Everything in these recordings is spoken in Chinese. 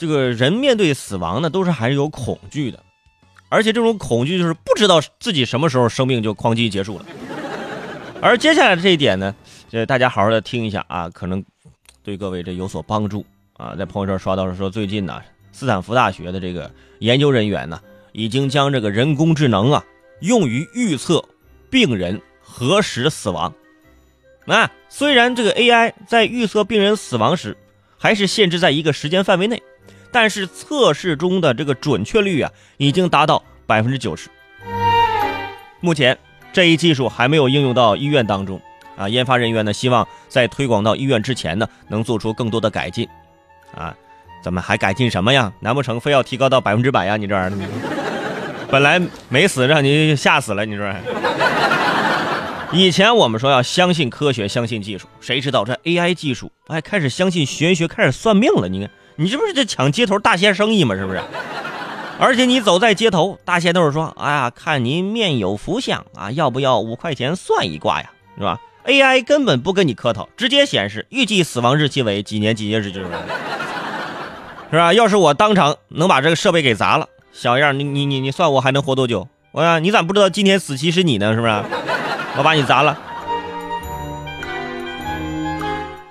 这个人面对死亡呢，都是还是有恐惧的，而且这种恐惧就是不知道自己什么时候生命就哐叽结束了。而接下来的这一点呢，这大家好好的听一下啊，可能对各位这有所帮助啊。在朋友圈刷到说，最近呢，斯坦福大学的这个研究人员呢，已经将这个人工智能啊用于预测病人何时死亡。啊，虽然这个 AI 在预测病人死亡时，还是限制在一个时间范围内，但是测试中的这个准确率啊，已经达到百分之九十。目前这一技术还没有应用到医院当中啊，研发人员呢希望在推广到医院之前呢，能做出更多的改进。啊，咱们还改进什么呀？难不成非要提高到百分之百呀？你这玩意儿，本来没死，让你吓死了，你说？以前我们说要相信科学，相信技术，谁知道这 AI 技术哎开始相信玄学，开始算命了。你看，你这不是在抢街头大仙生意吗？是不是？而且你走在街头，大仙都是说：“哎呀，看您面有福相啊，要不要五块钱算一卦呀？是吧？”AI 根本不跟你客套，直接显示预计死亡日期为几年几月日，就是是吧？要是我当场能把这个设备给砸了，小样，你你你你算我还能活多久？我呀，你咋不知道今天死期是你呢？是不是？我把你砸了。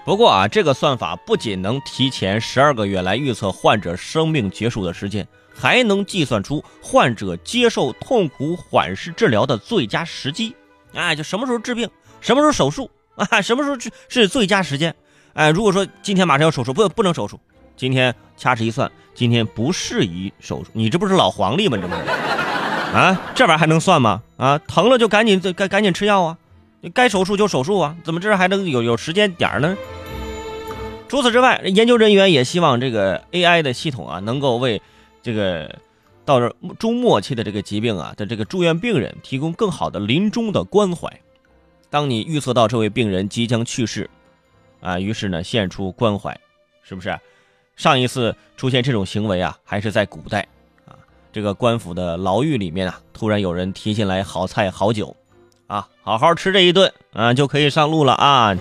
不过啊，这个算法不仅能提前十二个月来预测患者生命结束的时间，还能计算出患者接受痛苦缓释治疗的最佳时机。哎，就什么时候治病，什么时候手术啊，什么时候是是最佳时间。哎，如果说今天马上要手术，不不能手术，今天掐指一算，今天不适宜手术。你这不是老黄历吗？这不是？啊，这玩意儿还能算吗？啊，疼了就赶紧赶赶紧吃药啊，该手术就手术啊，怎么这还能有有时间点呢？除此之外，研究人员也希望这个 AI 的系统啊，能够为这个到这中末期的这个疾病啊的这个住院病人提供更好的临终的关怀。当你预测到这位病人即将去世，啊，于是呢献出关怀，是不是？上一次出现这种行为啊，还是在古代啊。这个官府的牢狱里面啊，突然有人提进来好菜好酒，啊，好好吃这一顿啊，就可以上路了啊！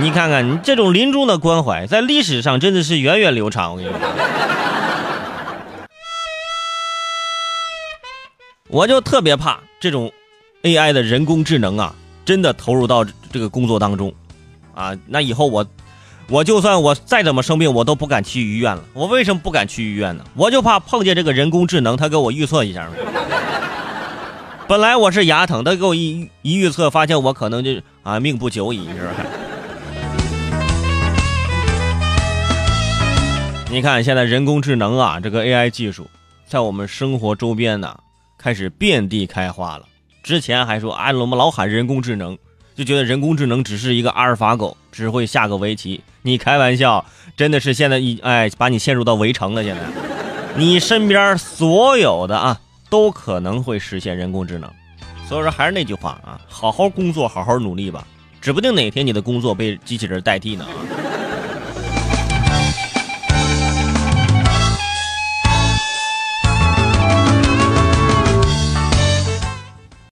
你看看，你这种临终的关怀，在历史上真的是源远流长。我跟你说，我就特别怕这种 AI 的人工智能啊，真的投入到这个工作当中，啊，那以后我。我就算我再怎么生病，我都不敢去医院了。我为什么不敢去医院呢？我就怕碰见这个人工智能，他给我预测一下。本来我是牙疼，他给我一一预测，发现我可能就啊命不久矣，是吧？你看现在人工智能啊，这个 AI 技术在我们生活周边呢，开始遍地开花了。之前还说啊，我们老喊人工智能。就觉得人工智能只是一个阿尔法狗，只会下个围棋。你开玩笑，真的是现在一哎，把你陷入到围城了。现在，你身边所有的啊，都可能会实现人工智能。所以说，还是那句话啊，好好工作，好好努力吧，指不定哪天你的工作被机器人代替呢啊。